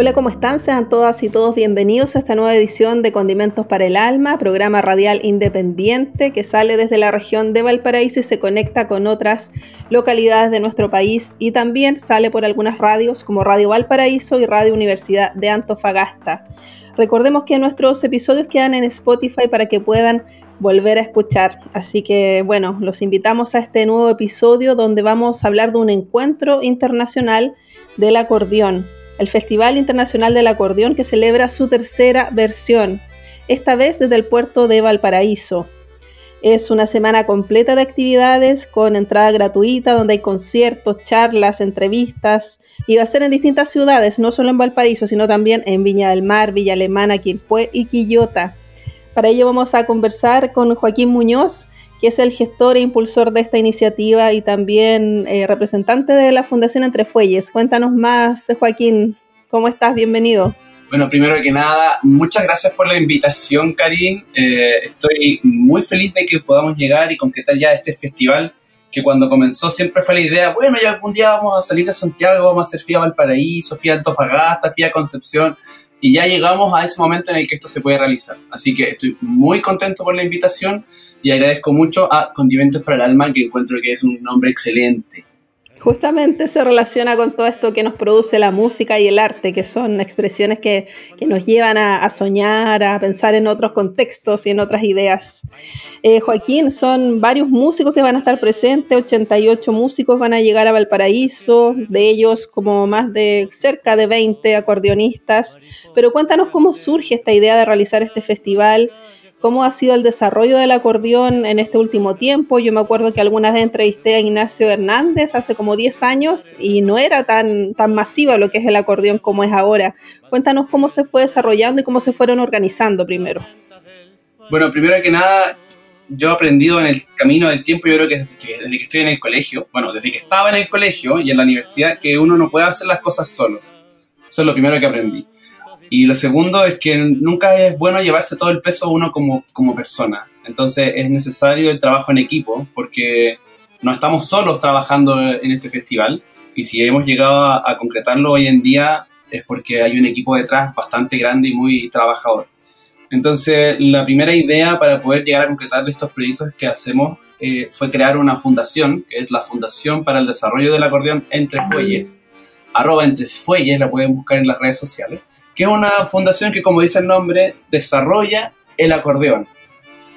Hola, ¿cómo están? Sean todas y todos bienvenidos a esta nueva edición de Condimentos para el Alma, programa radial independiente que sale desde la región de Valparaíso y se conecta con otras localidades de nuestro país y también sale por algunas radios como Radio Valparaíso y Radio Universidad de Antofagasta. Recordemos que nuestros episodios quedan en Spotify para que puedan volver a escuchar. Así que bueno, los invitamos a este nuevo episodio donde vamos a hablar de un encuentro internacional del acordeón el Festival Internacional del Acordeón que celebra su tercera versión, esta vez desde el puerto de Valparaíso. Es una semana completa de actividades con entrada gratuita donde hay conciertos, charlas, entrevistas y va a ser en distintas ciudades, no solo en Valparaíso, sino también en Viña del Mar, Villa Alemana, Quilpué y Quillota. Para ello vamos a conversar con Joaquín Muñoz, que es el gestor e impulsor de esta iniciativa y también eh, representante de la Fundación Entre Fuelles. Cuéntanos más, Joaquín, ¿cómo estás? Bienvenido. Bueno, primero que nada, muchas gracias por la invitación, Karim. Eh, estoy muy feliz de que podamos llegar y concretar ya este festival que cuando comenzó siempre fue la idea, bueno, ya algún día vamos a salir de Santiago, vamos a hacer FIA Valparaíso, FIA Antofagasta, FIA Concepción, y ya llegamos a ese momento en el que esto se puede realizar. Así que estoy muy contento por la invitación y agradezco mucho a Condimentos para el Alma, que encuentro que es un nombre excelente justamente se relaciona con todo esto que nos produce la música y el arte, que son expresiones que, nos llevan a, soñar, a pensar en otros contextos y en otras ideas. Eh, Joaquín, son varios músicos que van a estar presentes, 88 músicos van a llegar a Valparaíso, de ellos como más de cerca de 20 acordeonistas, pero cuéntanos cómo surge esta idea de realizar este festival cómo ha sido el desarrollo del acordeón en este último tiempo. Yo me acuerdo que algunas vez entrevisté a Ignacio Hernández hace como 10 años y no era tan, tan masiva lo que es el acordeón como es ahora. Cuéntanos cómo se fue desarrollando y cómo se fueron organizando primero. Bueno, primero que nada, yo he aprendido en el camino del tiempo, yo creo que desde que estoy en el colegio, bueno, desde que estaba en el colegio y en la universidad, que uno no puede hacer las cosas solo. Eso es lo primero que aprendí. Y lo segundo es que nunca es bueno llevarse todo el peso uno como, como persona. Entonces es necesario el trabajo en equipo porque no estamos solos trabajando en este festival y si hemos llegado a, concretarlo hoy en día es porque hay un equipo detrás bastante grande y muy trabajador. Entonces la primera idea para poder llegar a concretar estos proyectos que hacemos eh, fue crear una fundación, que es la Fundación para el Desarrollo del Acordeón Entre Fuelles, arroba Entre Fuelles, la pueden buscar en las redes sociales que es una fundación que, como dice el nombre, desarrolla el acordeón.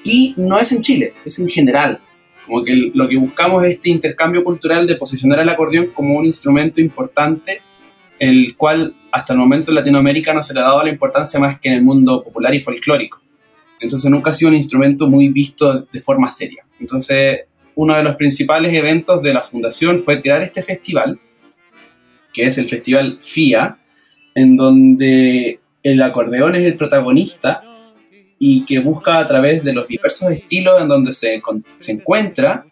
Y no es en Chile, es en general. Como que lo que buscamos es este intercambio cultural de posicionar el acordeón como un instrumento importante, el cual hasta el momento en Latinoamérica no se le ha dado la importancia más que en el mundo popular y folclórico. Entonces nunca ha sido un instrumento muy visto de forma seria. Entonces uno de los principales eventos de la fundación fue crear este festival, que es el Festival FIA, en donde el acordeón es el protagonista y que busca a través de los diversos estilos en donde se, se encuentra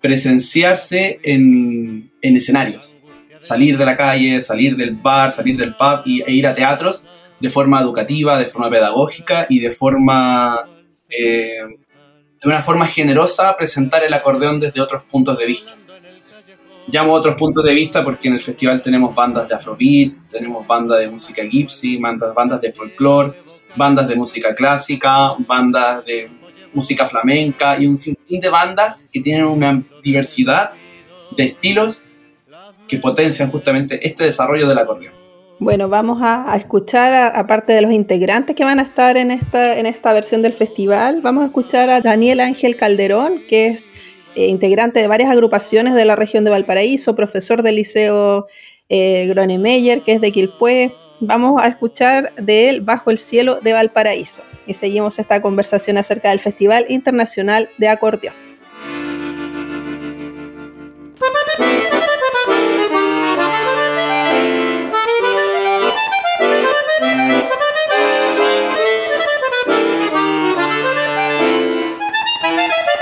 presenciarse en, en, escenarios, salir de la calle, salir del bar, salir del pub y, e ir a teatros de forma educativa, de forma pedagógica y de forma eh, de una forma generosa presentar el acordeón desde otros puntos de vista llamo otros puntos de vista porque en el festival tenemos bandas de afrobeat, tenemos bandas de música gypsy, bandas, bandas de folclore, bandas de música clásica, bandas de música flamenca y un sinfín de bandas que tienen una diversidad de estilos que potencian justamente este desarrollo del acordeón. Bueno, vamos a, escuchar, aparte de los integrantes que van a estar en esta, en esta versión del festival, vamos a escuchar a Daniel Ángel Calderón, que es integrante de varias agrupaciones de la región de Valparaíso, profesor del Liceo eh, Gronemeyer, que es de Quilpué. Vamos a escuchar de él Bajo el Cielo de Valparaíso y seguimos esta conversación acerca del Festival Internacional de Acordeón.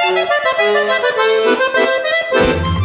Thank you.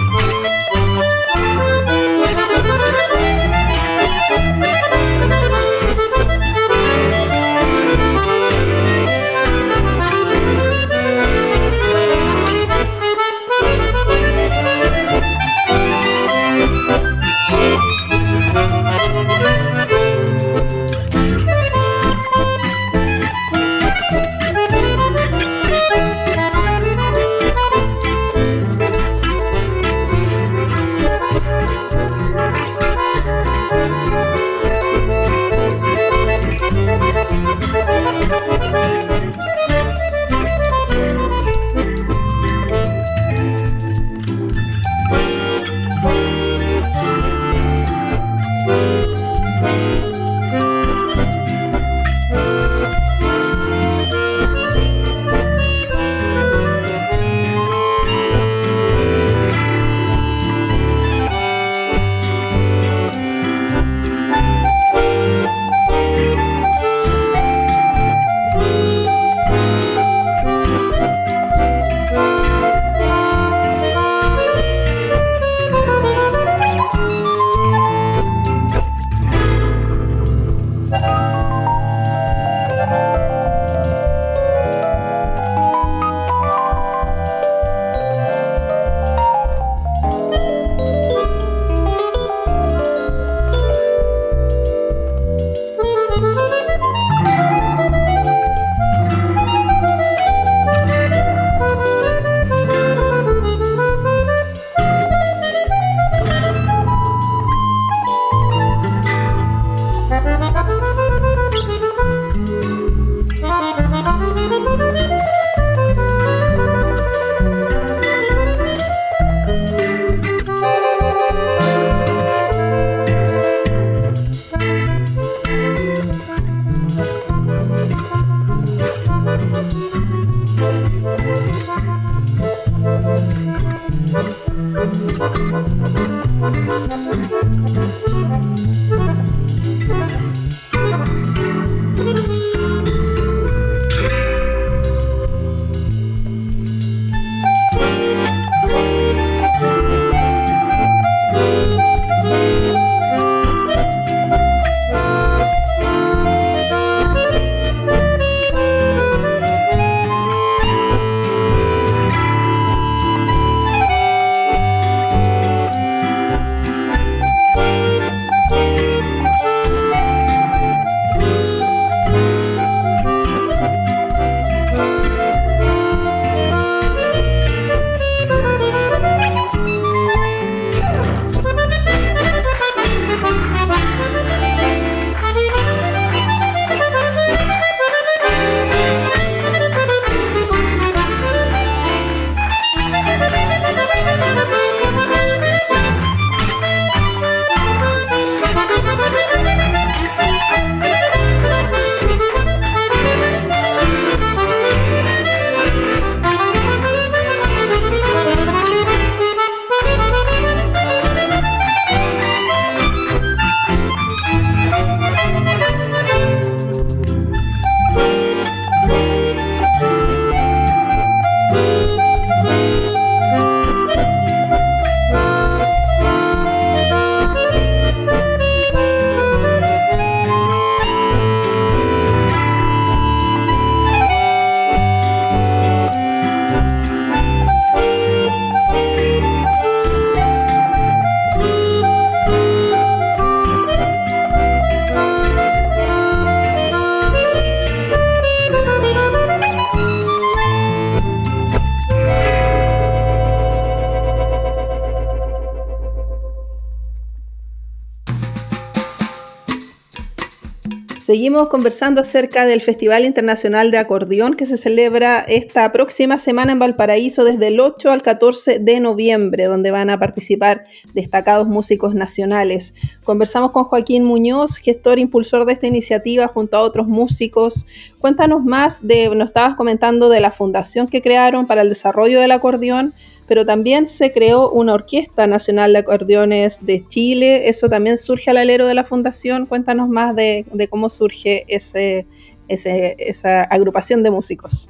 Seguimos conversando acerca del Festival Internacional de Acordeón que se celebra esta próxima semana en Valparaíso desde el 8 al 14 de noviembre, donde van a participar destacados músicos nacionales. Conversamos con Joaquín Muñoz, gestor impulsor de esta iniciativa junto a otros músicos. Cuéntanos más de, nos estabas comentando de la fundación que crearon para el desarrollo del acordeón pero también se creó una Orquesta Nacional de Acordeones de Chile. Eso también surge al alero de la fundación. Cuéntanos más de, cómo surge esa agrupación de músicos.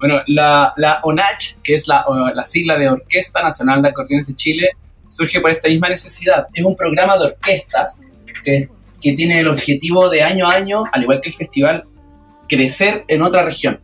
Bueno, la, ONACH, que es la, la sigla de Orquesta Nacional de Acordeones de Chile, surge por esta misma necesidad. Es un programa de orquestas que, que tiene el objetivo de año a año, al igual que el festival, crecer en otra región.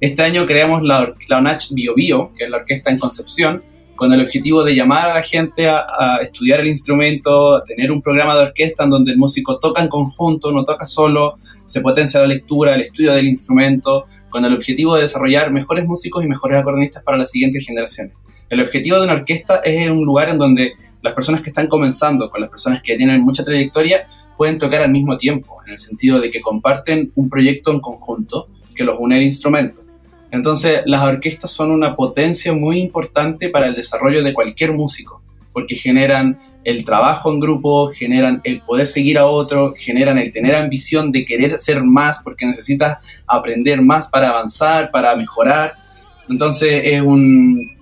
Este año creamos la, la ONACH Bio Bio, que es la orquesta en Concepción, con el objetivo de llamar a la gente a, estudiar el instrumento, a tener un programa de orquesta en donde el músico toca en conjunto, no toca solo, se potencia la lectura, el estudio del instrumento, con el objetivo de desarrollar mejores músicos y mejores acordeonistas para las siguientes generaciones. El objetivo de una orquesta es un lugar en donde las personas que están comenzando con las personas que tienen mucha trayectoria pueden tocar al mismo tiempo, en el sentido de que comparten un proyecto en conjunto que los une al instrumento. Entonces, las orquestas son una potencia muy importante para el desarrollo de cualquier músico, porque generan el trabajo en grupo, generan el poder seguir a otro, generan el tener ambición de querer ser más, porque necesitas aprender más para avanzar, para mejorar. Entonces, es un,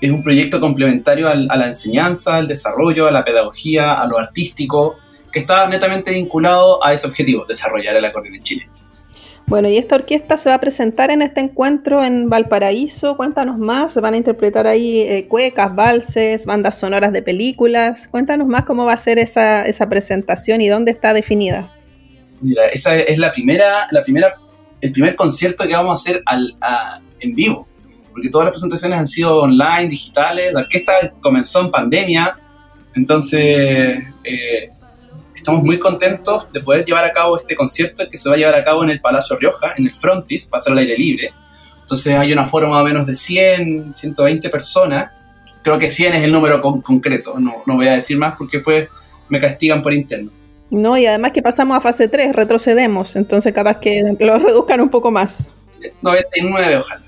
es un proyecto complementario a la enseñanza, al desarrollo, a la pedagogía, a lo artístico, que está netamente vinculado a ese objetivo, desarrollar el acordeón en Chile. Bueno, y esta orquesta se va a presentar en este encuentro en Valparaíso. Cuéntanos más. Se van a interpretar ahí eh, cuecas, valses, bandas sonoras de películas. Cuéntanos más cómo va a ser esa, esa presentación y dónde está definida. Mira, esa es la primera, la primera, el primer concierto que vamos a hacer al, en vivo. Porque todas las presentaciones han sido online, digitales. La orquesta comenzó en pandemia. Entonces, eh, estamos muy contentos de poder llevar a cabo este concierto que se va a llevar a cabo en el Palacio Rioja, en el Frontis, va a ser al aire libre. Entonces hay una forma más o menos de 100, 120 personas. Creo que 100 es el número concreto, no, no voy a decir más porque pues me castigan por interno. No, y además que pasamos a fase 3, retrocedemos, entonces capaz que lo reduzcan un poco más. 99, ojalá.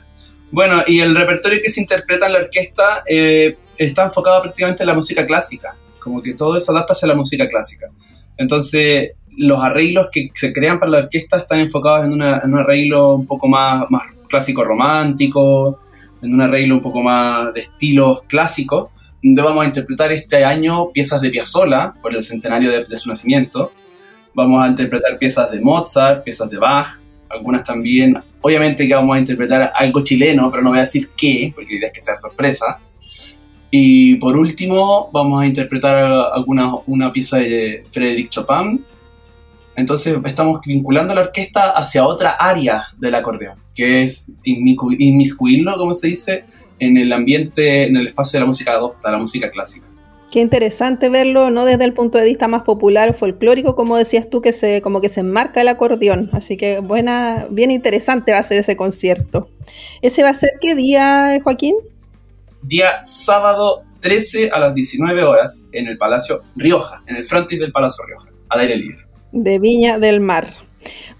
Bueno, y el repertorio que se interpreta en la orquesta eh, está enfocado prácticamente en la música clásica, como que todo eso adapta a la música clásica. Entonces, los arreglos que se crean para la orquesta están enfocados en, un arreglo un poco más, más clásico romántico, en un arreglo un poco más de estilos clásicos, donde vamos a interpretar este año piezas de Piazzolla por el centenario de, su nacimiento. Vamos a interpretar piezas de Mozart, piezas de Bach, algunas también. Obviamente que vamos a interpretar algo chileno, pero no voy a decir qué, porque la idea es que sea sorpresa. Y por último, vamos a interpretar alguna, una pieza de Frédéric Chopin. Entonces estamos vinculando la orquesta hacia otra área del acordeón, que es inmiscuirlo, como se dice, en el ambiente, en el espacio de la música adopta, la música clásica. Qué interesante verlo, no desde el punto de vista más popular folclórico, como decías tú, que se, como que se enmarca el acordeón. Así que buena, bien interesante va a ser ese concierto. ¿Ese va a ser qué día, Joaquín? Día sábado 13 a las 19 horas en el Palacio Rioja, en el frontis del Palacio Rioja, al aire libre. De Viña del Mar.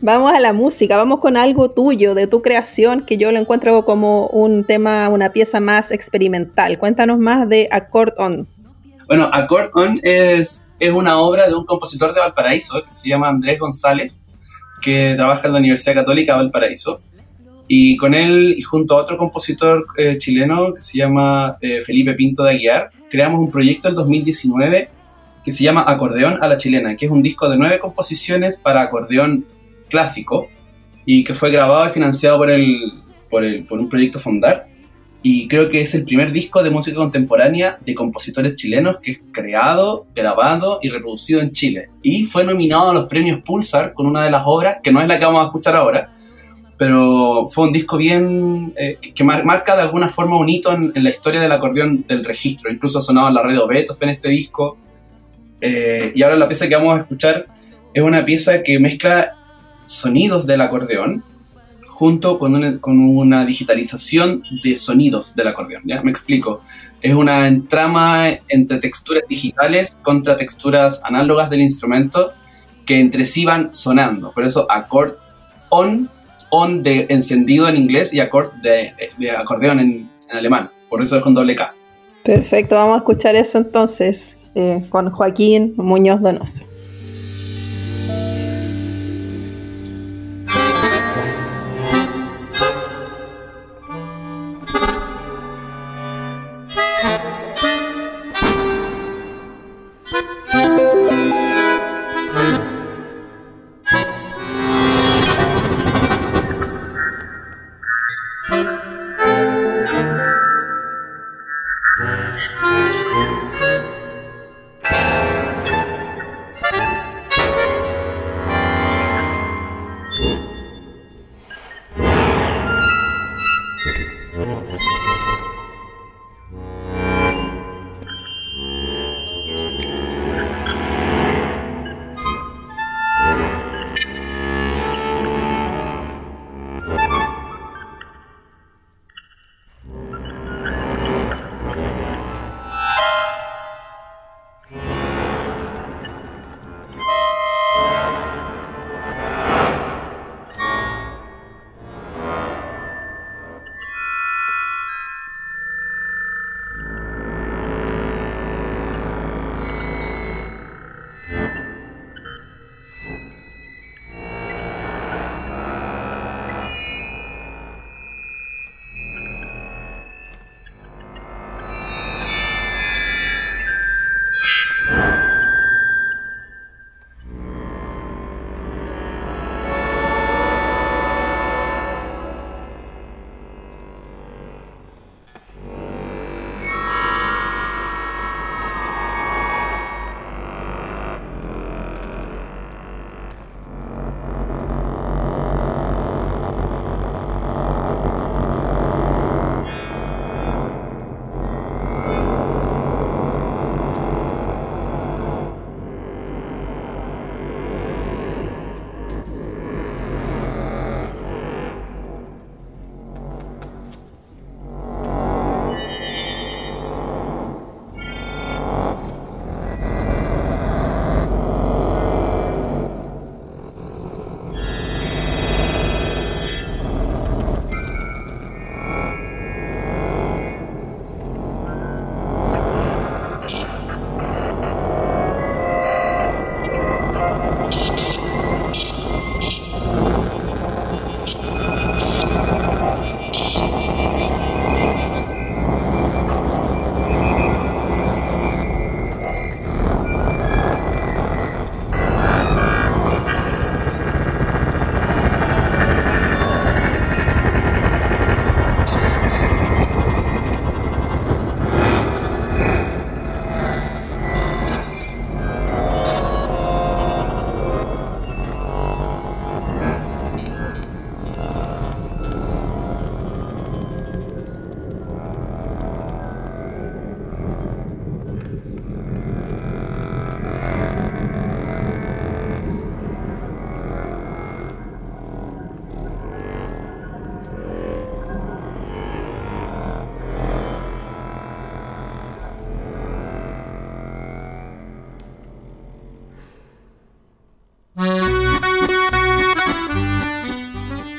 Vamos a la música, vamos con algo tuyo, de tu creación, que yo lo encuentro como un tema, una pieza más experimental. Cuéntanos más de Accord On. Bueno, Accord On es, es una obra de un compositor de Valparaíso que se llama Andrés González, que trabaja en la Universidad Católica de Valparaíso. Y con él y junto a otro compositor eh, chileno que se llama eh, Felipe Pinto de Aguiar, creamos un proyecto en 2019 que se llama Acordeón a la Chilena, que es un disco de nueve composiciones para acordeón clásico y que fue grabado y financiado por, el, por, el, por un proyecto Fondar. Y creo que es el primer disco de música contemporánea de compositores chilenos que es creado, grabado y reproducido en Chile. Y fue nominado a los premios Pulsar con una de las obras, que no es la que vamos a escuchar ahora, pero fue un disco bien eh, que marca de alguna forma un hito en, la historia del acordeón del registro. Incluso sonaba en la red Beethoven en este disco. Eh, y ahora la pieza que vamos a escuchar es una pieza que mezcla sonidos del acordeón junto con una, con una digitalización de sonidos del acordeón. ¿ya? Me explico. Es una entrama entre texturas digitales contra texturas análogas del instrumento que entre sí van sonando. Por eso accord on on de encendido en inglés y acordeón en, alemán. Por eso es con doble K. Perfecto, vamos a escuchar eso entonces eh, con Joaquín Muñoz Donoso.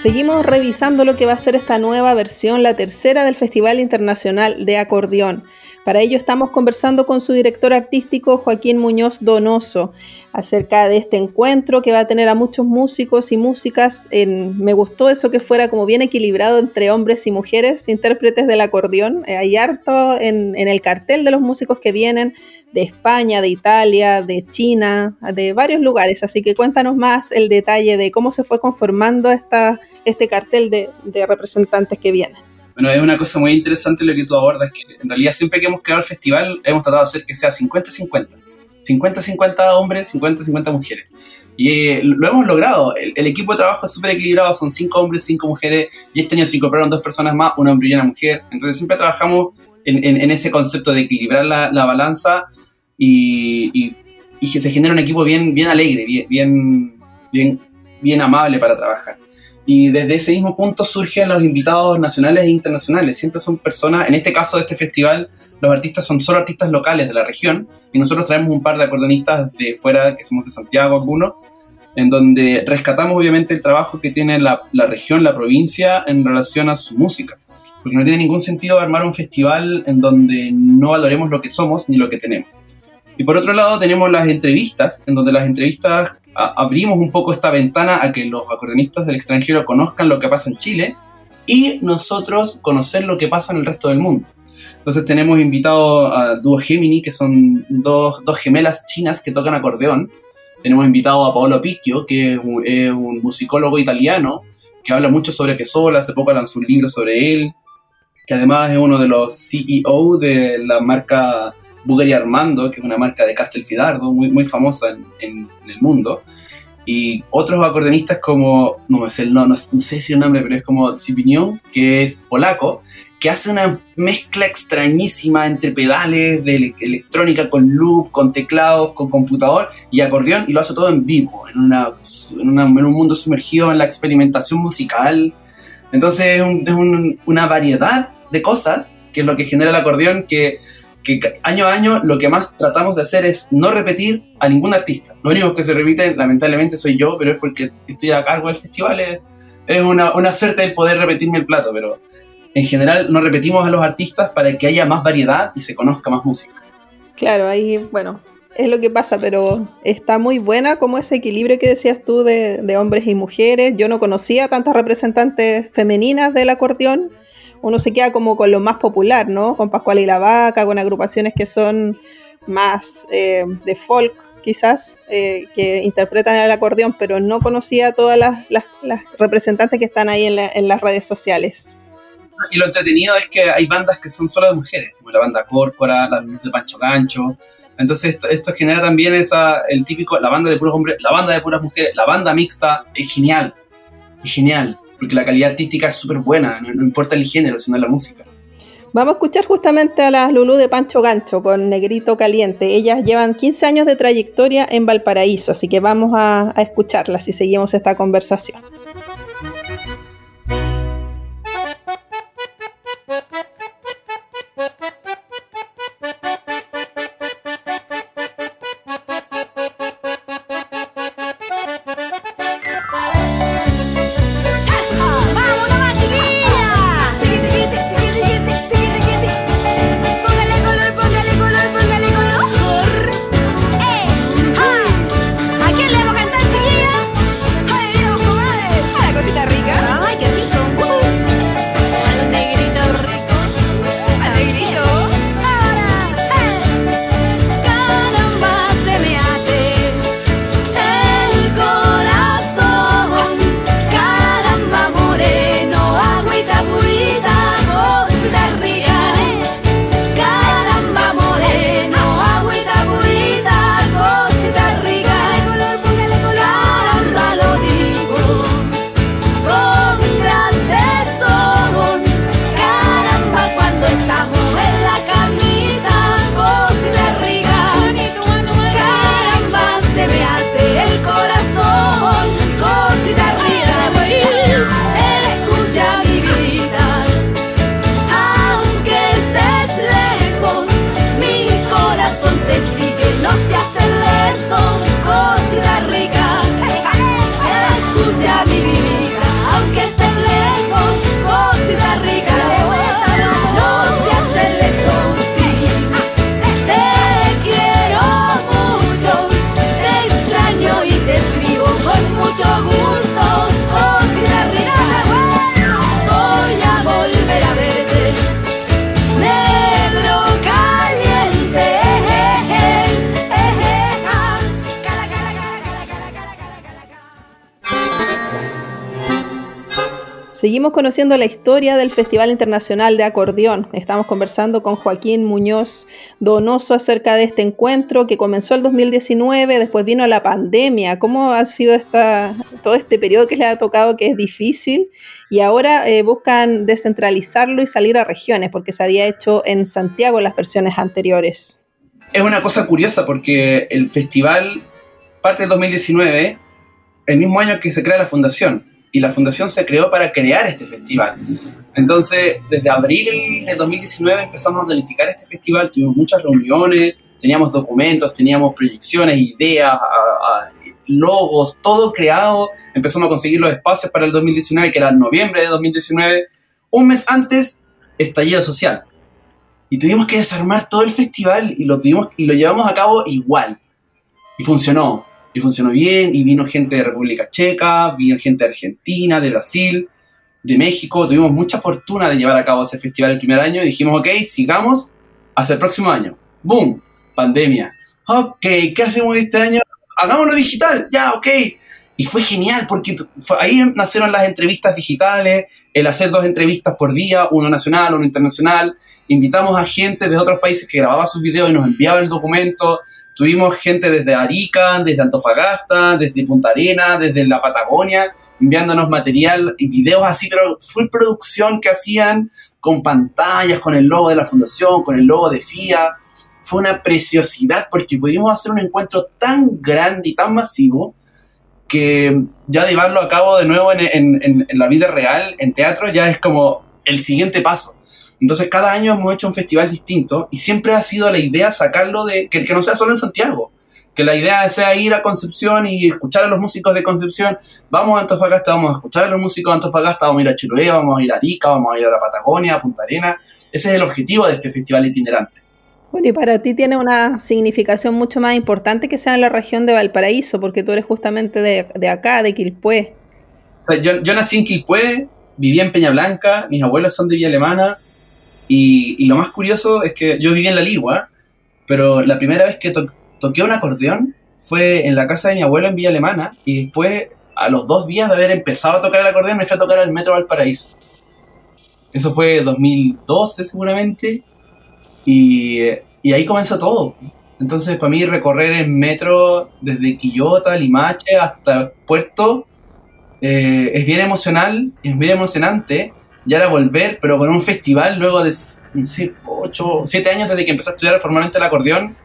Seguimos revisando lo que va a ser esta nueva versión, la tercera del Festival Internacional de Acordeón. Para ello estamos conversando con su director artístico Joaquín Muñoz Donoso acerca de este encuentro que va a tener a muchos músicos y músicas. me gustó eso que fuera como bien equilibrado entre hombres y mujeres, intérpretes del acordeón. Eh, hay harto en, en el cartel de los músicos que vienen de España, de Italia, de China, de varios lugares. Así que cuéntanos más el detalle de cómo se fue conformando esta, este cartel de representantes que vienen. Bueno, es una cosa muy interesante lo que tú abordas, que en realidad siempre que hemos creado el festival hemos tratado de hacer que sea 50-50. 50-50 hombres, 50-50 mujeres. Y eh, lo hemos logrado. El, equipo de trabajo es súper equilibrado, son 5 hombres, 5 mujeres, y este año se incorporaron dos personas más, un hombre y una mujer. Entonces siempre trabajamos en, en, ese concepto de equilibrar la, la balanza y, y, y, se genera un equipo bien, bien alegre, bien, bien, bien, bien amable para trabajar. Y desde ese mismo punto surgen los invitados nacionales e internacionales. Siempre son personas, en este caso de este festival, los artistas son solo artistas locales de la región y nosotros traemos un par de acordeonistas de fuera, que somos de Santiago algunos, en donde rescatamos obviamente el trabajo que tiene la, la región, la provincia en relación a su música. Porque no tiene ningún sentido armar un festival en donde no valoremos lo que somos ni lo que tenemos. Y por otro lado tenemos las entrevistas, en donde las entrevistas abrimos un poco esta ventana a que los acordeonistas del extranjero conozcan lo que pasa en Chile y nosotros conocer lo que pasa en el resto del mundo. Entonces tenemos invitado a Dúo Gemini, que son dos, dos, gemelas chinas que tocan acordeón. Tenemos invitado a Paolo Picchio, que es un, es un musicólogo italiano que habla mucho sobre Pesola, hace poco lanzó un libro sobre él, que además es uno de los CEO de la marca Bulgari Armando, que es una marca de Castelfidardo muy, muy famosa en, el mundo. Y otros acordeonistas como, no, sé, no, no, sé si el nombre, pero es como Zipinion, que es polaco, que hace una mezcla extrañísima entre pedales de electrónica con loop, con teclados, con computador y acordeón, y lo hace todo en vivo, en, una, en, un mundo sumergido en la experimentación musical. Entonces es, una variedad de cosas que es lo que genera el acordeón, que que año a año lo que más tratamos de hacer es no repetir a ningún artista. Lo único que se repite, lamentablemente, soy yo, pero es porque estoy a cargo del festival. Es, una, una, suerte el poder repetirme el plato, pero en general no repetimos a los artistas para que haya más variedad y se conozca más música. Claro, ahí, bueno, es lo que pasa, pero está muy buena como ese equilibrio que decías tú de, de hombres y mujeres. Yo no conocía tantas representantes femeninas del acordeón uno se queda como con lo más popular, ¿no? Con Pascual y la Vaca, con agrupaciones que son más eh, de folk, quizás, eh, que interpretan el acordeón, pero no conocía a todas las, representantes que están ahí en, las redes sociales. Y lo entretenido es que hay bandas que son solo de mujeres, como la banda Córpora, la de Pancho Gancho. Entonces esto, esto, genera también esa, el típico, la banda de puros hombres, la banda de puras mujeres, la banda mixta, es genial, es genial porque la calidad artística es súper buena, no, importa el género, sino la música. Vamos a escuchar justamente a las Lulú de Pancho Gancho con Negrito Caliente. Ellas llevan 15 años de trayectoria en Valparaíso, así que vamos a, a escucharlas y seguimos esta conversación. Seguimos conociendo la historia del Festival Internacional de Acordeón. Estamos conversando con Joaquín Muñoz Donoso acerca de este encuentro que comenzó el 2019, después vino la pandemia. ¿Cómo ha sido todo este periodo que les ha tocado que es difícil? Y ahora eh, buscan descentralizarlo y salir a regiones, porque se había hecho en Santiago en las versiones anteriores. Es una cosa curiosa porque el festival parte del 2019, el mismo año que se crea la fundación y la fundación se creó para crear este festival. Entonces, desde abril de 2019 empezamos a planificar este festival, tuvimos muchas reuniones, teníamos documentos, teníamos proyecciones, ideas, logos, todo creado. Empezamos a conseguir los espacios para el 2019, que era noviembre de 2019. Un mes antes, estallido social. Y tuvimos que desarmar todo el festival y lo, tuvimos, y lo llevamos a cabo igual. Y funcionó y funcionó bien, y vino gente de República Checa, vino gente de Argentina, de Brasil, de México, tuvimos mucha fortuna de llevar a cabo ese festival el primer año y dijimos, ok, sigamos hasta el próximo año. ¡Boom! Pandemia. Ok, ¿qué hacemos este año? Hagámoslo digital, ya, ok. Y fue genial porque ahí nacieron las entrevistas digitales, el hacer dos entrevistas por día, uno nacional, uno internacional. Invitamos a gente de otros países que grababa sus videos y nos enviaba el documento. Tuvimos gente desde Arica, desde Antofagasta, desde Punta Arena, desde la Patagonia, enviándonos material y videos así, pero full producción que hacían con pantallas, con el logo de la fundación, con el logo de FIA. Fue una preciosidad porque pudimos hacer un encuentro tan grande y tan masivo que ya llevarlo a cabo de nuevo en la vida real, en teatro, ya es como el siguiente paso. Entonces cada año hemos hecho un festival distinto y siempre ha sido la idea sacarlo de que, que no sea solo en Santiago, que la idea sea ir a Concepción y escuchar a los músicos de Concepción, vamos a Antofagasta, vamos a escuchar a los músicos de Antofagasta, vamos a ir a Chiloé, vamos a ir a Arica, vamos a ir a la Patagonia, a Punta Arena. Ese es el objetivo de este festival itinerante. Bueno, y para ti tiene una significación mucho más importante que sea en la región de Valparaíso, porque tú eres justamente de, de acá, de Quilpué. yo, yo nací en Quilpué, viví en Peña Blanca, mis abuelos son de Villa Alemana, y, lo más curioso es que yo viví en La Ligua, pero la primera vez que toqué un acordeón fue en la casa de mi abuelo en Villa Alemana y después, a los dos días de haber empezado a tocar el acordeón, me fui a tocar al Metro Valparaíso. Eso fue 2012 seguramente y, ahí comenzó todo. Entonces, para mí, recorrer el metro desde Quillota, Limache hasta Puerto eh, es bien emocional, es bien emocionante ya era volver, pero con un festival luego de, no sé, 8, 7 años desde que empecé a estudiar formalmente el acordeón,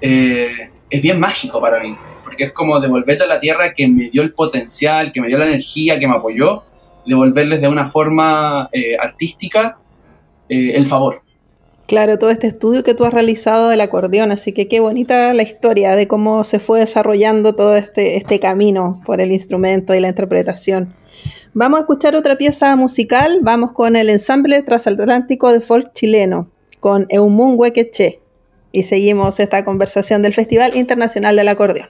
eh, es bien mágico para mí, porque es como devolverte a la tierra que me dio el potencial, que me dio la energía, que me apoyó, devolverles de una forma eh, artística eh, el favor. Claro, todo este estudio que tú has realizado del acordeón, así que qué bonita la historia de cómo se fue desarrollando todo este, este camino por el instrumento y la interpretación. Vamos a escuchar otra pieza musical. Vamos con el ensamble transatlántico de folk chileno, con Eumun Huequeche. Y seguimos esta conversación del Festival Internacional del Acordeón.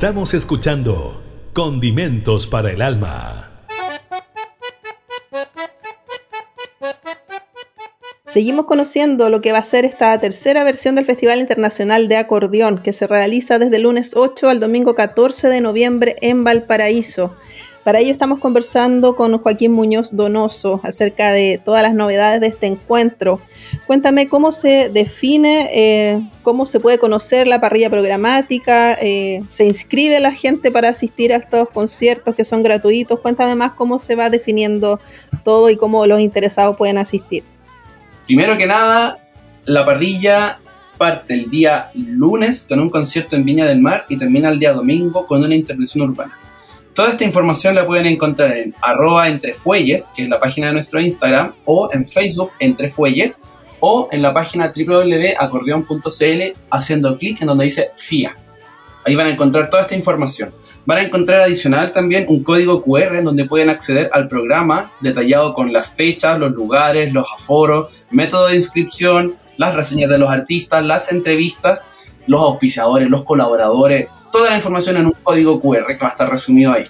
Estamos escuchando Condimentos para el Alma. Seguimos conociendo lo que va a ser esta tercera versión del Festival Internacional de Acordeón, que se realiza desde el lunes 8 al domingo 14 de noviembre en Valparaíso. Para ello estamos conversando con Joaquín Muñoz Donoso acerca de todas las novedades de este encuentro. Cuéntame cómo se define, eh, cómo se puede conocer la parrilla programática, eh, se inscribe la gente para asistir a estos conciertos que son gratuitos. Cuéntame más cómo se va definiendo todo y cómo los interesados pueden asistir. Primero que nada, la parrilla parte el día lunes con un concierto en Viña del Mar y termina el día domingo con una intervención urbana. Toda esta información la pueden encontrar en arroba entrefuelles, que es la página de nuestro Instagram, o en Facebook entrefuelles, o en la página www.acordeon.cl haciendo clic en donde dice FIA. Ahí van a encontrar toda esta información. Van a encontrar adicional también un código QR en donde pueden acceder al programa detallado con las fechas, los lugares, los aforos, método de inscripción, las reseñas de los artistas, las entrevistas, los auspiciadores, los colaboradores, toda la información en un código QR que va a estar resumido ahí.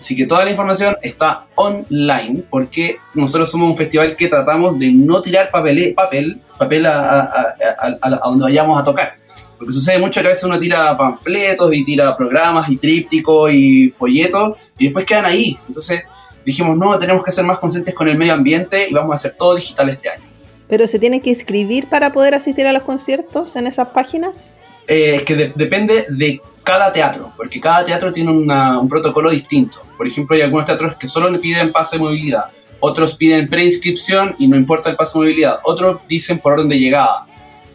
Así que toda la información está online porque nosotros somos un festival que tratamos de no tirar papel, papel, papel a donde vayamos a tocar porque sucede mucho que a veces uno tira panfletos y tira programas y trípticos y folletos y después quedan ahí. Entonces dijimos, no, tenemos que ser más conscientes con el medio ambiente y vamos a hacer todo digital este año. ¿Pero se tiene que inscribir para poder asistir a los conciertos en esas páginas? Eh, es que depende de cada teatro, porque cada teatro tiene un protocolo distinto. Por ejemplo, hay algunos teatros que solo le piden pase de movilidad, otros piden preinscripción y no importa el pase de movilidad, otros dicen por orden de llegada.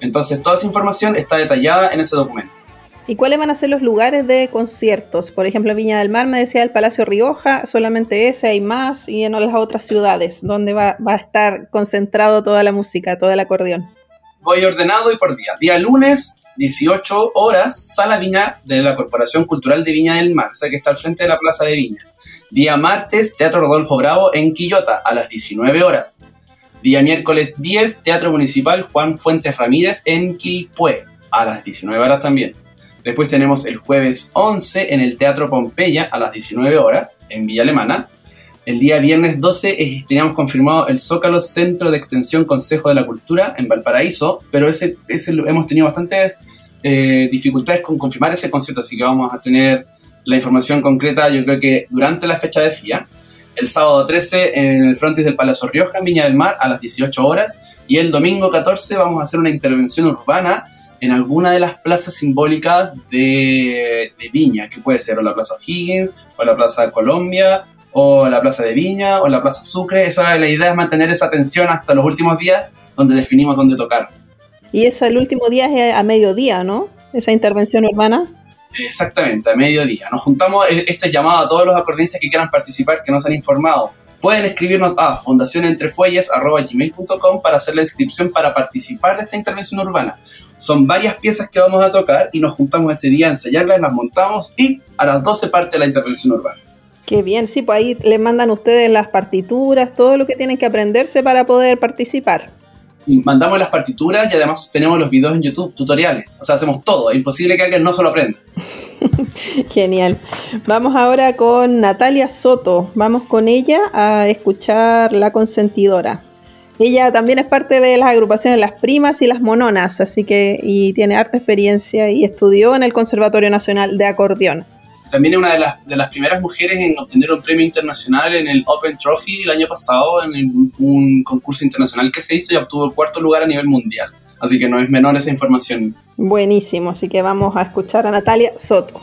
Entonces, toda esa información está detallada en ese documento. ¿Y cuáles van a ser los lugares de conciertos? Por ejemplo, Viña del Mar me decía el Palacio Rioja, solamente ese, hay más, y en las otras ciudades, donde va, a estar concentrado toda la música, todo el acordeón. Voy ordenado y por día. Día lunes, 18 horas, Sala Viña de la Corporación Cultural de Viña del Mar, sea que está al frente de la Plaza de Viña. Día martes, Teatro Rodolfo Bravo en Quillota, a las 19 horas. Día miércoles 10, Teatro Municipal Juan Fuentes Ramírez en Quilpué, a las 19 horas también. Después tenemos el jueves 11 en el Teatro Pompeya a las 19 horas en Villa Alemana. El día viernes 12 teníamos confirmado el Zócalo Centro de Extensión Consejo de la Cultura en Valparaíso, pero ese, ese hemos tenido bastantes eh, dificultades con confirmar ese concierto, así que vamos a tener la información concreta yo creo que durante la fecha de FIA el sábado 13 en el frontis del Palacio Rioja, en Viña del Mar, a las 18 horas. Y el domingo 14 vamos a hacer una intervención urbana en alguna de las plazas simbólicas de, Viña, que puede ser o la Plaza O'Higgins, o la Plaza Colombia, o la Plaza de Viña, o la Plaza Sucre. Esa, la idea es mantener esa tensión hasta los últimos días, donde definimos dónde tocar. Y ese el último día es a mediodía, ¿no? Esa intervención urbana. Exactamente, a mediodía. Nos juntamos, este llamado a todos los acordeonistas que quieran participar, que nos han informado. Pueden escribirnos a fundacionentrefuelles.com para hacer la inscripción para participar de esta intervención urbana. Son varias piezas que vamos a tocar y nos juntamos ese día a ensayarlas, las montamos y a las 12 parte la intervención urbana. Qué bien, sí, pues ahí les mandan ustedes las partituras, todo lo que tienen que aprenderse para poder participar mandamos las partituras y además tenemos los videos en YouTube, tutoriales. O sea, hacemos todo. Es imposible que alguien no se lo aprenda. Genial. Vamos ahora con Natalia Soto. Vamos con ella a escuchar La Consentidora. Ella también es parte de las agrupaciones Las Primas y Las Mononas, así que y tiene harta experiencia y estudió en el Conservatorio Nacional de Acordeón. También es una de las, de las primeras mujeres en obtener un premio internacional en el Open Trophy el año pasado, en un concurso internacional que se hizo y obtuvo el cuarto lugar a nivel mundial. Así que no es menor esa información. Buenísimo, así que vamos a escuchar a Natalia Soto.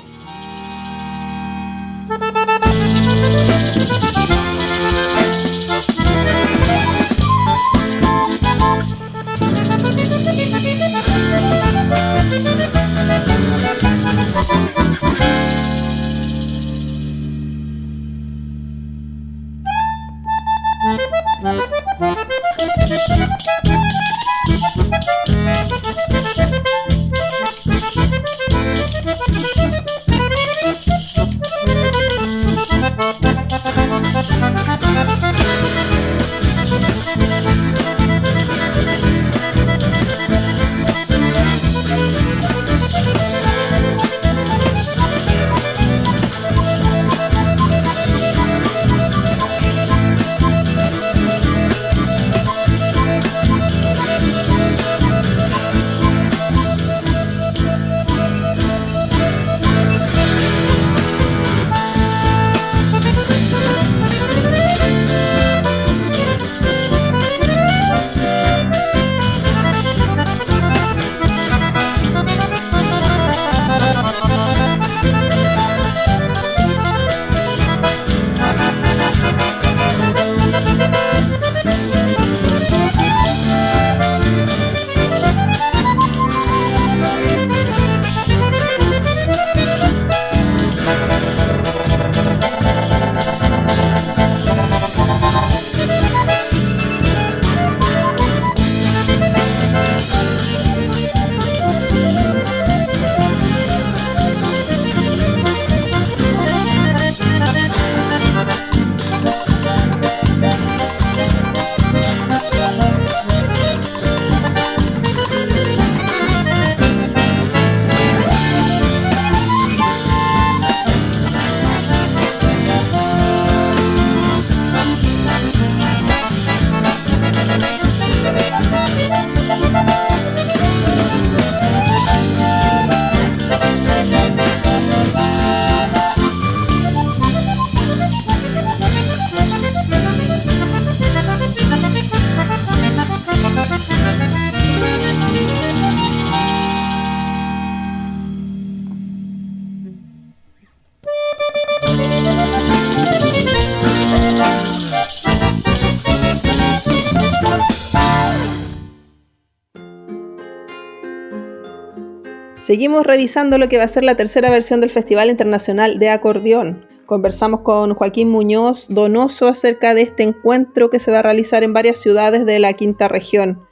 Seguimos revisando lo que va a ser la tercera versión del Festival Internacional de Acordeón. Conversamos con Joaquín Muñoz Donoso acerca de este encuentro que se va a realizar en varias ciudades de la quinta región.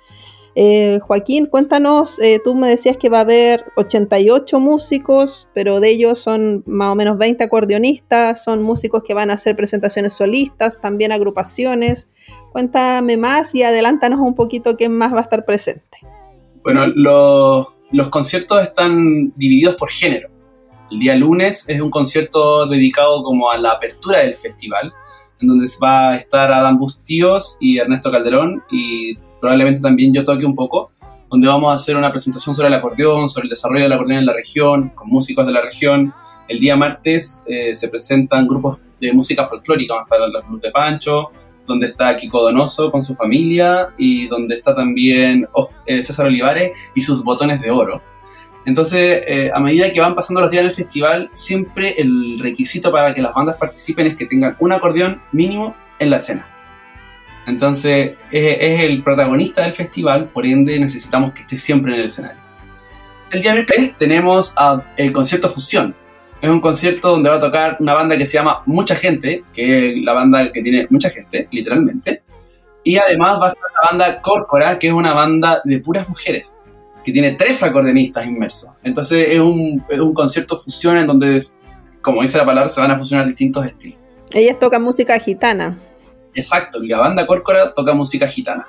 Eh, Joaquín, cuéntanos, eh, tú me decías que va a haber 88 músicos, pero de ellos son más o menos 20 acordeonistas, son músicos que van a hacer presentaciones solistas, también agrupaciones. Cuéntame más y adelántanos un poquito quién más va a estar presente. Bueno, los, los conciertos están divididos por género. El día lunes es un concierto dedicado como a la apertura del festival, en donde va a estar Adam Bustíos y Ernesto Calderón y probablemente también yo toque un poco, donde vamos a hacer una presentación sobre el acordeón, sobre el desarrollo del acordeón en la región, con músicos de la región. El día martes eh, se presentan grupos de música folclórica, donde están los Blues de Pancho, donde está Kiko Donoso con su familia y donde está también eh, César Olivares y sus botones de oro. Entonces, eh, a medida que van pasando los días del festival, siempre el requisito para que las bandas participen es que tengan un acordeón mínimo en la escena. Entonces, es, el protagonista del festival, por ende necesitamos que esté siempre en el escenario. El día miércoles tenemos el concierto Fusión. Es un concierto donde va a tocar una banda que se llama Mucha Gente, que es la banda que tiene mucha gente, literalmente. Y además va a estar la banda Córcora, que es una banda de puras mujeres que tiene tres acordeonistas inmersos. Entonces es un, concierto fusión en donde, como dice la palabra, se van a fusionar distintos estilos. Ellas tocan música gitana. Exacto, y la banda Córcora toca música gitana.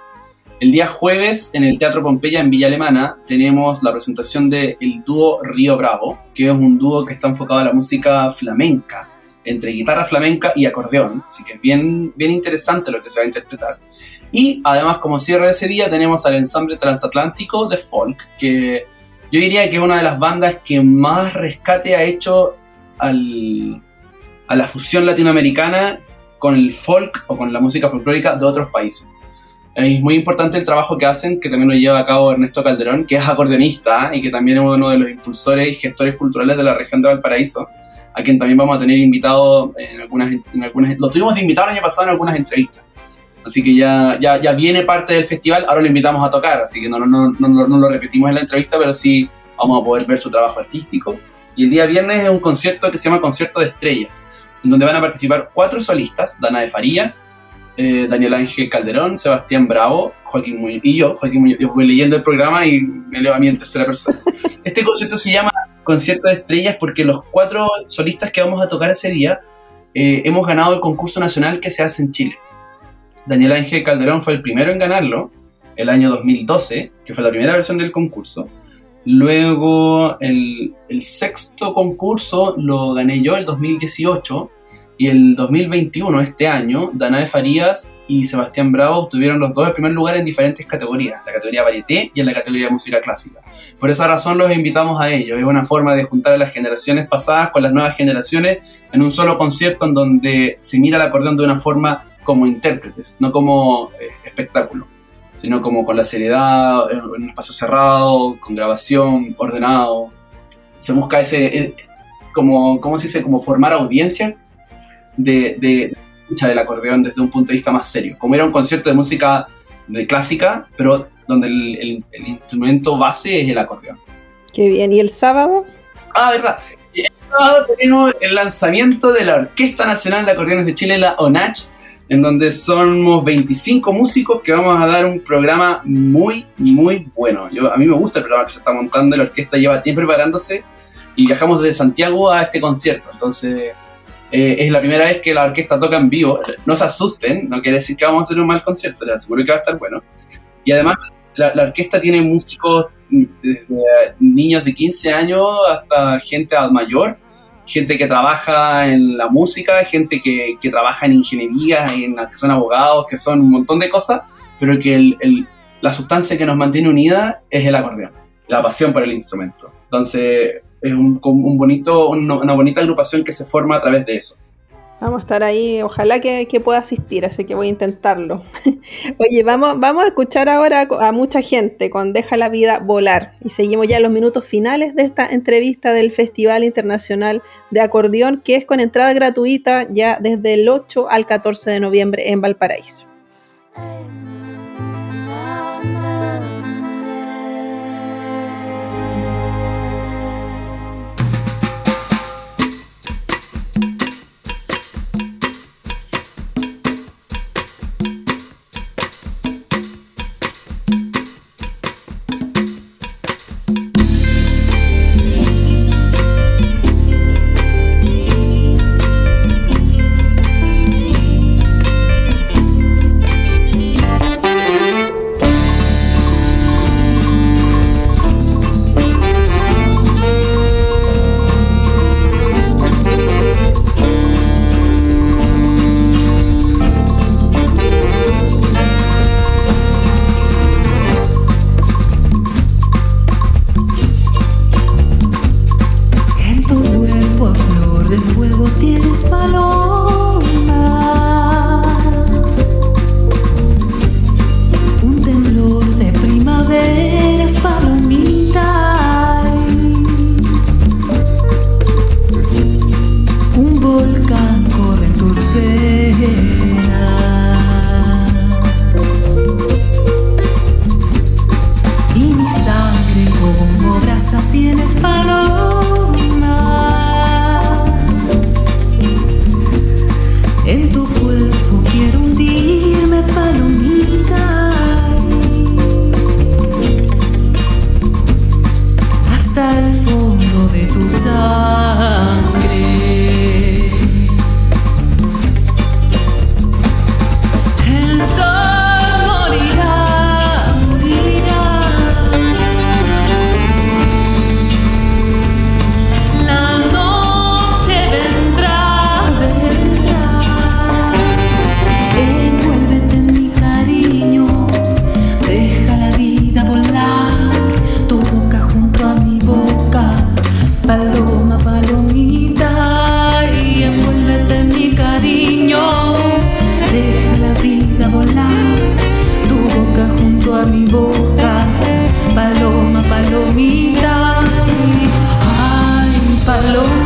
El día jueves, en el Teatro Pompeya, en Villa Alemana, tenemos la presentación del el dúo Río Bravo, que es un dúo que está enfocado a la música flamenca, entre guitarra flamenca y acordeón, así que es bien, bien interesante lo que se va a interpretar. Y además, como cierre de ese día, tenemos al ensamble transatlántico de folk, que yo diría que es una de las bandas que más rescate ha hecho al, a la fusión latinoamericana con el folk o con la música folclórica de otros países. Es muy importante el trabajo que hacen, que también lo lleva a cabo Ernesto Calderón, que es acordeonista y que también es uno de los impulsores y gestores culturales de la región de Valparaíso, a quien también vamos a tener invitado en algunas, en algunas lo tuvimos de invitado el año pasado en algunas entrevistas. Así que ya, ya, ya viene parte del festival, ahora lo invitamos a tocar, así que no, no, no, no, no lo repetimos en la entrevista, pero sí vamos a poder ver su trabajo artístico. Y el día viernes es un concierto que se llama Concierto de Estrellas, en donde van a participar cuatro solistas, Dana de Farías, eh, Daniel Ángel Calderón, Sebastián Bravo, Joaquín Muñoz y yo, Joaquín Muñoz. Yo voy leyendo el programa y me leo a mí en tercera persona. Este concierto se llama Concierto de Estrellas porque los cuatro solistas que vamos a tocar ese día eh, hemos ganado el concurso nacional que se hace en Chile. Daniel Ángel Calderón fue el primero en ganarlo, el año 2012, que fue la primera versión del concurso. Luego el, el sexto concurso lo gané yo el 2018 y el 2021, este año, Danae Farías y Sebastián Bravo obtuvieron los dos el primer lugar en diferentes categorías, la categoría varieté y en la categoría música clásica. Por esa razón los invitamos a ellos. Es una forma de juntar a las generaciones pasadas con las nuevas generaciones en un solo concierto en donde se mira el acordeón de una forma como intérpretes, no como eh, espectáculo, sino como con la seriedad, en un espacio cerrado, con grabación, ordenado. Se busca ese, eh, como, ¿cómo se dice? Como formar audiencia de, de del acordeón desde un punto de vista más serio. Como era un concierto de música de clásica, pero donde el, instrumento base es el acordeón. Qué bien. ¿Y el sábado? Ah, verdad. El sábado tenemos el lanzamiento de la Orquesta Nacional de Acordeones de Chile, la ONACH, en donde somos 25 músicos que vamos a dar un programa muy, muy bueno. Yo, a mí me gusta el programa que se está montando, la orquesta lleva tiempo preparándose y viajamos desde Santiago a este concierto. Entonces, eh, es la primera vez que la orquesta toca en vivo. No se asusten, no quiere decir que vamos a hacer un mal concierto, les aseguro que va a estar bueno. Y además, la, orquesta tiene músicos desde niños de 15 años hasta gente mayor, gente que trabaja en la música, gente que, que trabaja en ingeniería, en, que son abogados, que son un montón de cosas, pero que la sustancia que nos mantiene unida es el acordeón, la pasión por el instrumento. Entonces, es un, bonito, una, bonita agrupación que se forma a través de eso. Vamos a estar ahí, ojalá que, pueda asistir, así que voy a intentarlo. Oye, vamos, vamos a escuchar ahora a mucha gente con Deja la vida volar y seguimos ya los minutos finales de esta entrevista del Festival Internacional de Acordeón, que es con entrada gratuita ya desde el 8 al 14 de noviembre en Valparaíso. alone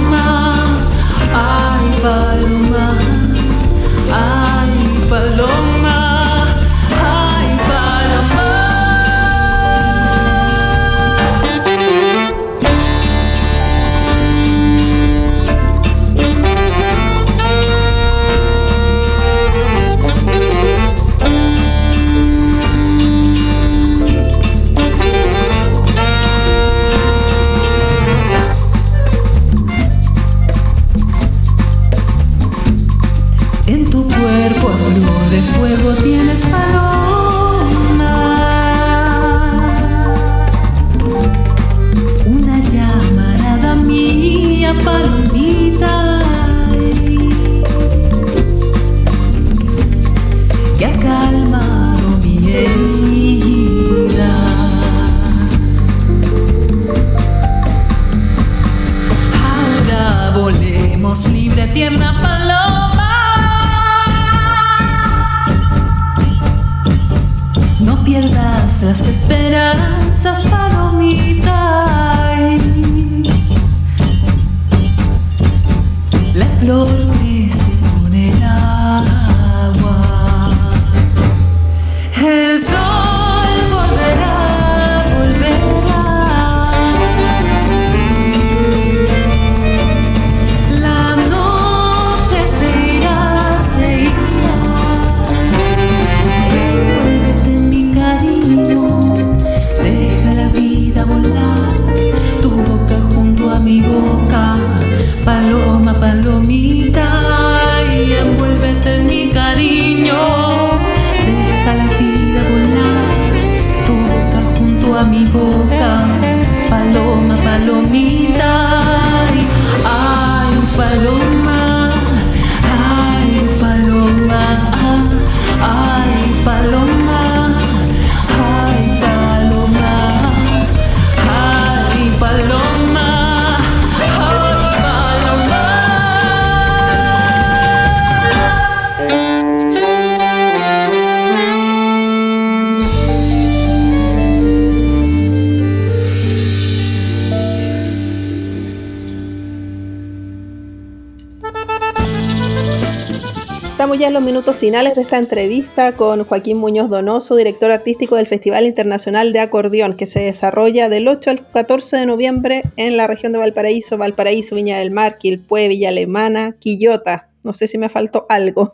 minutos finales de esta entrevista con Joaquín Muñoz Donoso, director artístico del Festival Internacional de Acordeón, que se desarrolla del 8 al 14 de noviembre en la región de Valparaíso, Valparaíso, Viña del Mar, Quilpué, Villa Alemana, Quillota. No sé si me faltó algo.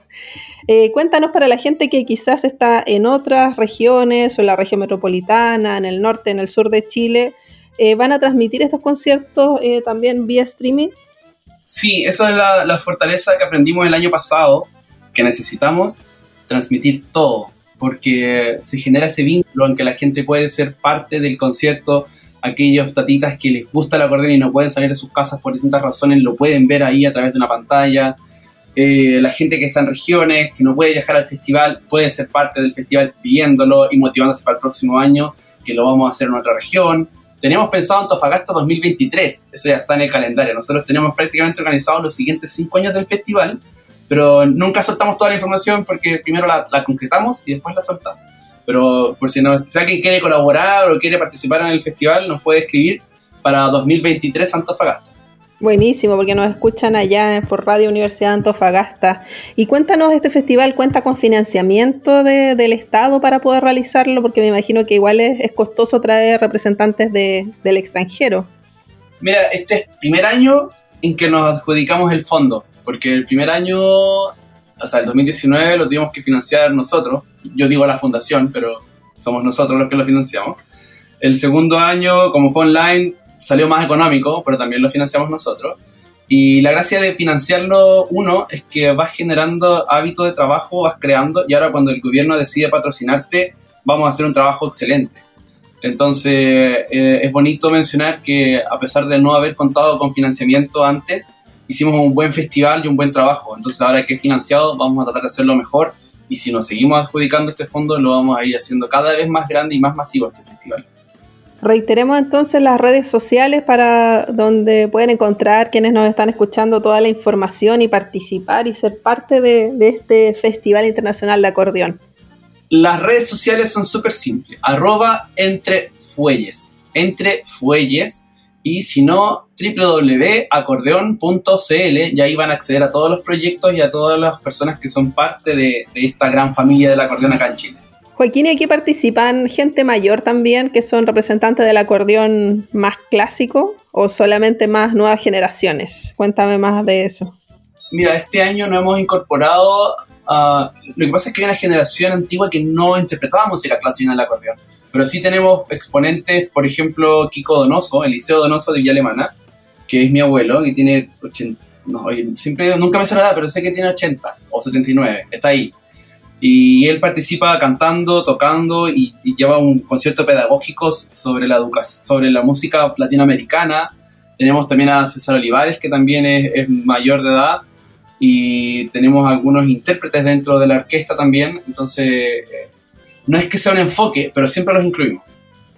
Eh, cuéntanos para la gente que quizás está en otras regiones o en la región metropolitana, en el norte, en el sur de Chile, eh, ¿van a transmitir estos conciertos eh, también vía streaming? Sí, esa es la fortaleza que aprendimos el año pasado, que necesitamos transmitir todo, porque se genera ese vínculo en que la gente puede ser parte del concierto, aquellos tatitas que les gusta el acordeón y no pueden salir de sus casas por distintas razones, lo pueden ver ahí a través de una pantalla. Eh, la gente que está en regiones, que no puede viajar al festival, puede ser parte del festival viéndolo y motivándose para el próximo año, que lo vamos a hacer en otra región. Tenemos pensado Antofagasta 2023, eso ya está en el calendario. Nosotros tenemos prácticamente organizados los siguientes cinco años del festival, pero nunca soltamos toda la información porque primero la, la concretamos y después la soltamos. Pero por si, no, si alguien quiere colaborar o quiere participar en el festival, nos puede escribir para 2023 Antofagasta. Buenísimo, porque nos escuchan allá por Radio Universidad de Antofagasta. Y cuéntanos, ¿este festival cuenta con financiamiento de- del Estado para poder realizarlo? Porque me imagino que igual es, es costoso traer representantes de- del extranjero. Mira, este es el primer año en que nos adjudicamos el fondo, porque el primer año, o sea, el 2019 lo tuvimos que financiar nosotros, yo digo la fundación, pero somos nosotros los que lo financiamos. El segundo año, como fue online, salió más económico, pero también lo financiamos nosotros. Y la gracia de financiarlo uno es que vas generando hábito de trabajo, vas creando, y ahora cuando el gobierno decide patrocinarte, vamos a hacer un trabajo excelente. Entonces, eh, es bonito mencionar que a pesar de no haber contado con financiamiento antes, hicimos un buen festival y un buen trabajo. Entonces, ahora que es financiado, vamos a tratar de hacerlo mejor. Y si nos seguimos adjudicando este fondo, lo vamos a ir haciendo cada vez más grande y más masivo este festival. Reiteremos entonces las redes sociales para donde pueden encontrar quienes nos están escuchando toda la información y participar y ser parte de, de este Festival Internacional de Acordeón. Las redes sociales son súper simples. Arroba entre fuelles. Entre fuelles. Y si no, www.acordeon.cl y ahí van a acceder a todos los proyectos y a todas las personas que son parte de, de esta gran familia del acordeón acá en Chile. Joaquín, y aquí participan gente mayor también, que son representantes del acordeón más clásico o solamente más nuevas generaciones. Cuéntame más de eso. Mira, este año no hemos incorporado. ah, lo que pasa es que hay una generación antigua que no interpretaba música clásica en el acordeón. Pero sí tenemos exponentes, por ejemplo, Kiko Donoso, Eliseo Donoso de Villa Alemana, que es mi abuelo, que tiene 80. No, siempre, nunca me sé la edad, pero sé que tiene 80 o 79, está ahí. Y él participa cantando, tocando y, y lleva un concierto pedagógico sobre la, educación, sobre la música latinoamericana. Tenemos también a César Olivares, que también es, es mayor de edad y tenemos algunos intérpretes dentro de la orquesta también, entonces eh, no es que sea un enfoque, pero siempre los incluimos.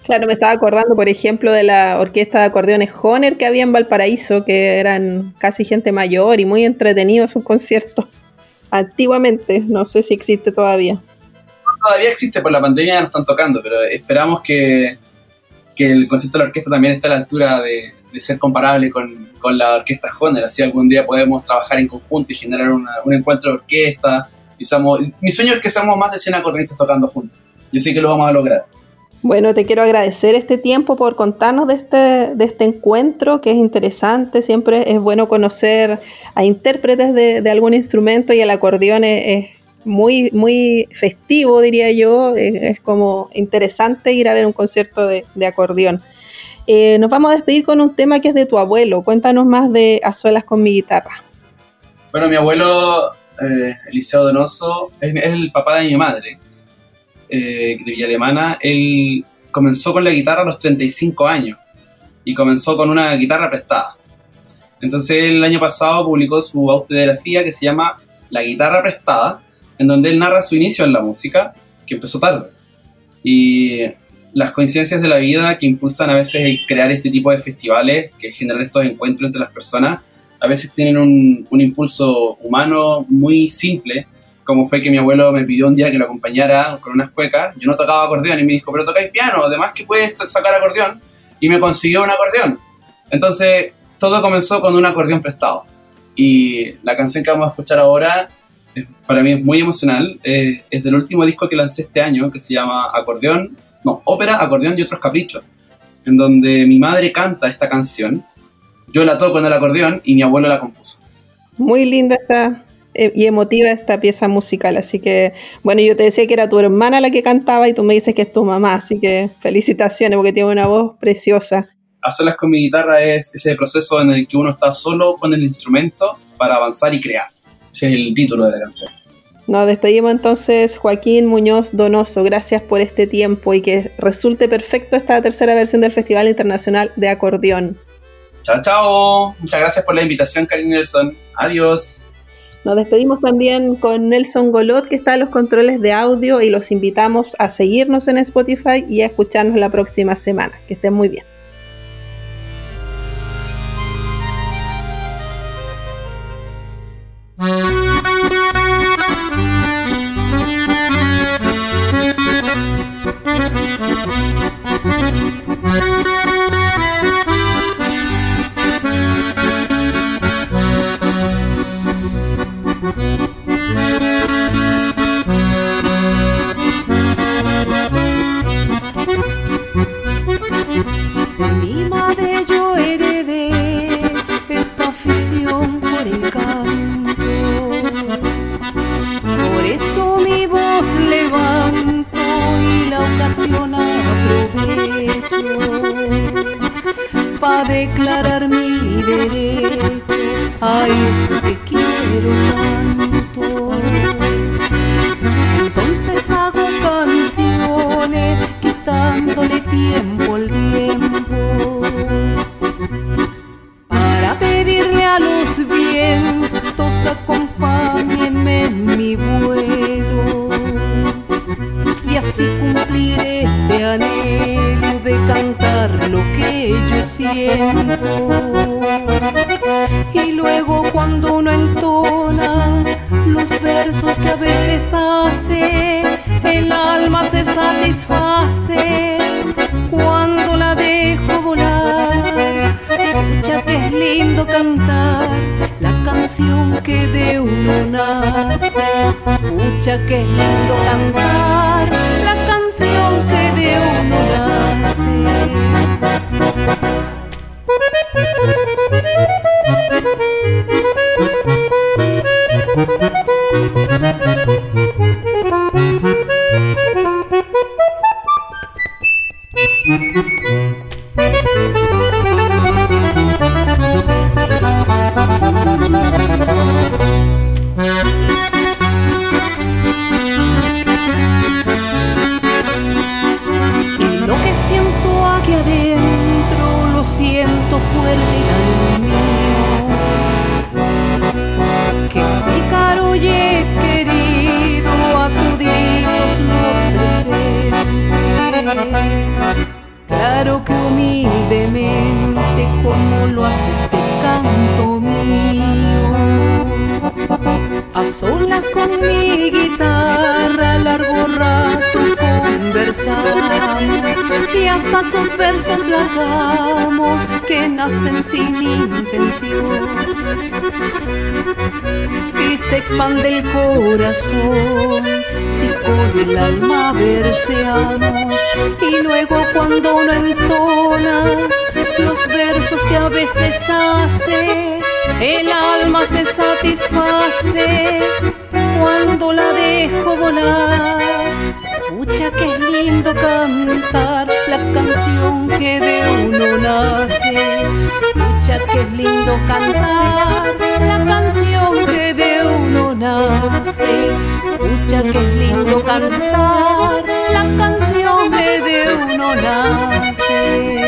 Claro, me estaba acordando, por ejemplo, de la orquesta de acordeones Honer que había en Valparaíso, que eran casi gente mayor y muy entretenidos sus conciertos. Antiguamente, no sé si existe todavía. todavía existe, por la pandemia ya no están tocando, pero esperamos que, que el concepto de la orquesta también esté a la altura de, de ser comparable con, con, la orquesta Honda. Así algún día podemos trabajar en conjunto y generar una, un encuentro de orquesta. Y somos, mi sueño es que seamos más de 100 acordeonistas tocando juntos. Yo sé que lo vamos a lograr. Bueno, te quiero agradecer este tiempo por contarnos de este, de este encuentro que es interesante. Siempre es bueno conocer a intérpretes de, de algún instrumento y el acordeón es, es, muy, muy festivo, diría yo. Es, como interesante ir a ver un concierto de, de acordeón. Eh, nos vamos a despedir con un tema que es de tu abuelo. Cuéntanos más de A Solas con mi guitarra. Bueno, mi abuelo, eh, Eliseo Donoso, es, el papá de mi madre eh, de Villa Alemana, él comenzó con la guitarra a los 35 años y comenzó con una guitarra prestada. Entonces el año pasado publicó su autobiografía que se llama La guitarra prestada, en donde él narra su inicio en la música, que empezó tarde. Y las coincidencias de la vida que impulsan a veces crear este tipo de festivales, que generan estos encuentros entre las personas, a veces tienen un, un impulso humano muy simple, como fue que mi abuelo me pidió un día que lo acompañara con unas cuecas. Yo no tocaba acordeón y me dijo, pero tocáis piano, además que puedes sacar acordeón. Y me consiguió un acordeón. Entonces, todo comenzó con un acordeón prestado. Y la canción que vamos a escuchar ahora, para mí es muy emocional. Es, del último disco que lancé este año, que se llama Acordeón, no, Ópera, Acordeón y otros caprichos. En donde mi madre canta esta canción, yo la toco en el acordeón y mi abuelo la compuso. Muy linda esta, y emotiva esta pieza musical. Así que, bueno, yo te decía que era tu hermana la que cantaba y tú me dices que es tu mamá, así que felicitaciones porque tiene una voz preciosa. A solas con mi guitarra es ese proceso en el que uno está solo con el instrumento para avanzar y crear. Ese es el título de la canción. Nos despedimos entonces, Joaquín Muñoz Donoso. Gracias por este tiempo y que resulte perfecto esta tercera versión del Festival Internacional de Acordeón. Chao, chao. Muchas gracias por la invitación, Karin Nelson. Adiós. Nos despedimos también con Nelson Golot, que está en los controles de audio, y los invitamos a seguirnos en Spotify y a escucharnos la próxima semana. Que estén muy bien. Ocasión aprovecho para declarar mi derecho a esto que quiero tanto. Entonces hago canciones quitándole tiempo al tiempo y luego cuando uno entona los versos que a veces hace el alma se satisface cuando la dejo volar. Pucha que es lindo cantar la canción que de uno nace. Pucha que es lindo cantar la canción que de uno Y Claro que humildemente como lo hace este canto mío. A solas con mi guitarra, largo rato conversamos y hasta sus versos largamos que nacen sin intención. Y se expande el corazón si con el alma verseamos y luego cuando uno entona los versos que a veces hace, el alma se satisface cuando la dejo volar. Pucha que es lindo cantar la canción que de uno nace. Pucha que es lindo cantar la canción que de uno nace. Pucha que es lindo cantar la canción que de uno nace.